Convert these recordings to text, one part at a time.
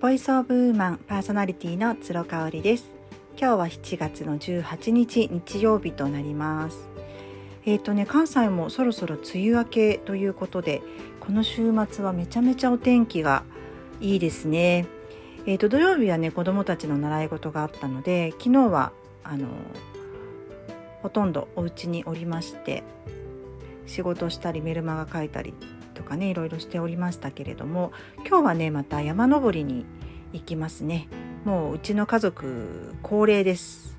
ボイスオブウーマンパーソナリティの鶴香織です。今日は7月の18日日曜日となります。えっ、ー、とね関西もそろそろ梅雨明けということでこの週末はめちゃめちゃお天気がいいですね。えっ、ー、と土曜日はね子供たちの習い事があったので昨日はあのほとんどお家におりまして仕事したりメルマガ書いたりとかねいろいろしておりましたけれども今日はねまた山登りに行きますね。もううちの家族高齢です。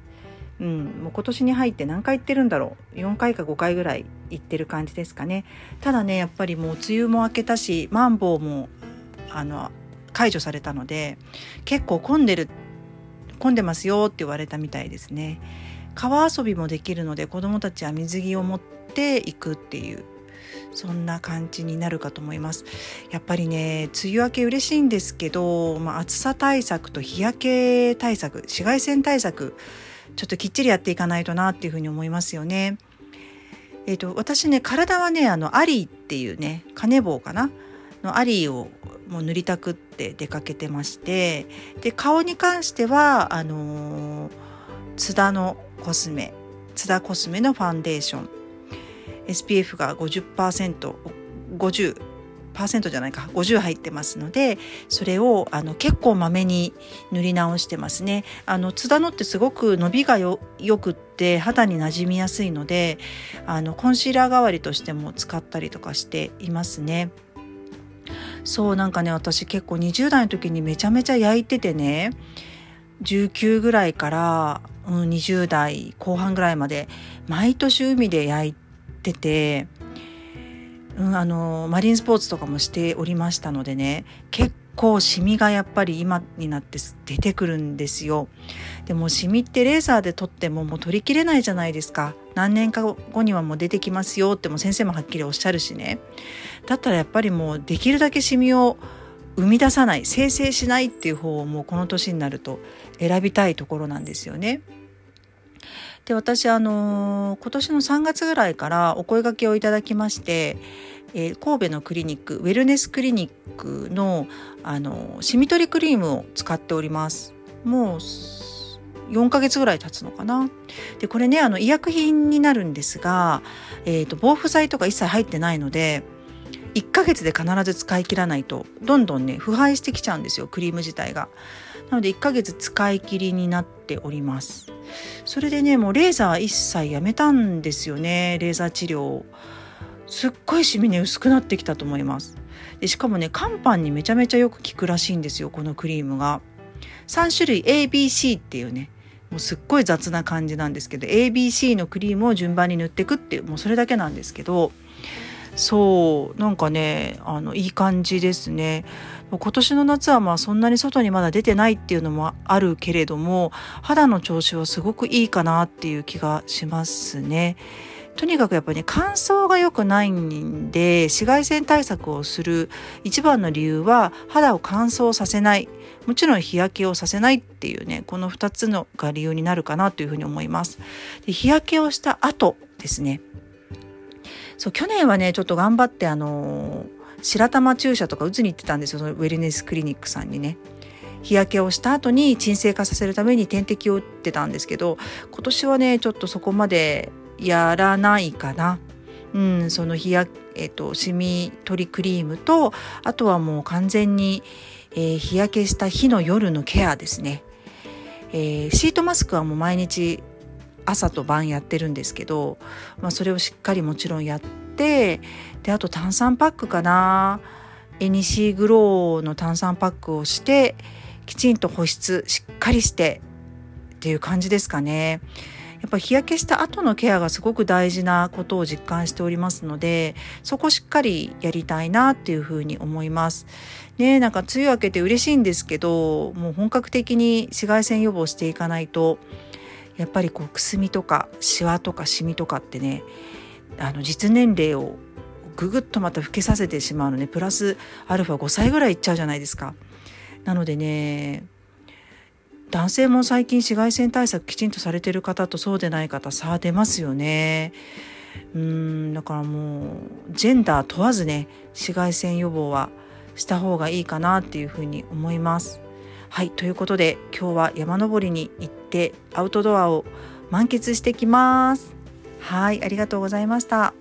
うん、もう今年に入って何回行ってるんだろう。4回か5回ぐらい行ってる感じですかね。ただねやっぱりもう梅雨も明けたしマンボウもあの解除されたので結構混んでる混んでますよって言われたみたいですね。川遊びもできるので子どもたちは水着を持っていくっていうそんな感じになるかと思いますやっぱりね梅雨明け嬉しいんですけど、まあ、暑さ対策と日焼け対策紫外線対策ちょっときっちりやっていかないとなっていうふうに思いますよね。えーと、私ね体はねあのアリーっていうねカネボウかな？のアリーをもう塗りたくって出かけてましてで顔に関してはあのー、津田のコスメ津田コスメのファンデーション SPF が 50%50% 50じゃないか50入ってますのでそれをあの結構まめに塗り直してますね。あの津田のってすごく伸びがよくって肌になじみやすいのであのコンシーラー代わりとしても使ったりとかしていますね。そうなんかね私結構20代の時にめちゃめちゃ焼いててね19ぐらいから、うん、20代後半ぐらいまで毎年海で焼いってて、うん、あのマリンスポーツとかもしておりましたのでね結構シミがやっぱり今になって出てくるんですよ。でもシミってレーザーで撮ってももう取りきれないじゃないですか。何年か後にはもう出てきますよっても先生もはっきりおっしゃるしね。だったらやっぱりもうできるだけシミを生み出さない生成しないっていう方をもうこの年になると選びたいところなんですよね。で私あの今年の3月ぐらいからお声がけをいただきまして、えー、神戸のクリニックウェルネスクリニックのあのシミ取りクリームを使っております。もう4ヶ月ぐらい経つのかな。でこれねあの医薬品になるんですが、えーと、防腐剤とか一切入ってないので1ヶ月で必ず使い切らないとどんどんね腐敗してきちゃうんですよクリーム自体が。なので1ヶ月使い切りになっております。それでねもうレーザー一切やめたんですよねレーザー治療すっごいシミね薄くなってきたと思います。でしかもね肝斑にめちゃめちゃよく効くらしいんですよこのクリームが。3種類 ABC っていうねもうすっごい雑な感じなんですけど ABC のクリームを順番に塗っていくっていうもうそれだけなんですけどそうなんかねあのいい感じですね今年の夏はまあそんなに外にまだ出てないっていうのもあるけれども肌の調子はすごくいいかなっていう気がしますね。とにかくやっぱりね乾燥が良くないんで紫外線対策をする一番の理由は肌を乾燥させないもちろん日焼けをさせないっていうねこの2つのが理由になるかなというふうに思います。で日焼けをした後ですねそう去年はねちょっと頑張ってあの白玉注射とか打つに行ってたんですよそのウェルネスクリニックさんにね。日焼けをした後に鎮静化させるために点滴を打ってたんですけど今年はねちょっとそこまでやらないかな。うん、その日焼えっ、とシミ取りクリームとあとはもう完全に、えー、日焼けした日の夜のケアですね。えー、シートマスクはもう毎日朝と晩やってるんですけど、まあ、それをしっかりもちろんやってであと炭酸パックかなエニシーグローの炭酸パックをしてきちんと保湿しっかりしてっていう感じですかね。やっぱ日焼けした後のケアがすごく大事なことを実感しておりますのでそこしっかりやりたいなっていうふうに思います。ねなんか梅雨明けて嬉しいんですけどもう本格的に紫外線予防していかないとやっぱりこうくすみとかシワとかシミとかってねあの実年齢をぐぐっとまた老けさせてしまうのねプラスアルファ5歳ぐらいいっちゃうじゃないですか。なのでね男性も最近紫外線対策きちんとされてる方とそうでない方差は出ますよね。うんだからもうジェンダー問わずね紫外線予防はした方がいいかなっていうふうに思います。はいということで今日は山登りに行ってアウトドアを満喫してきます。はいありがとうございました。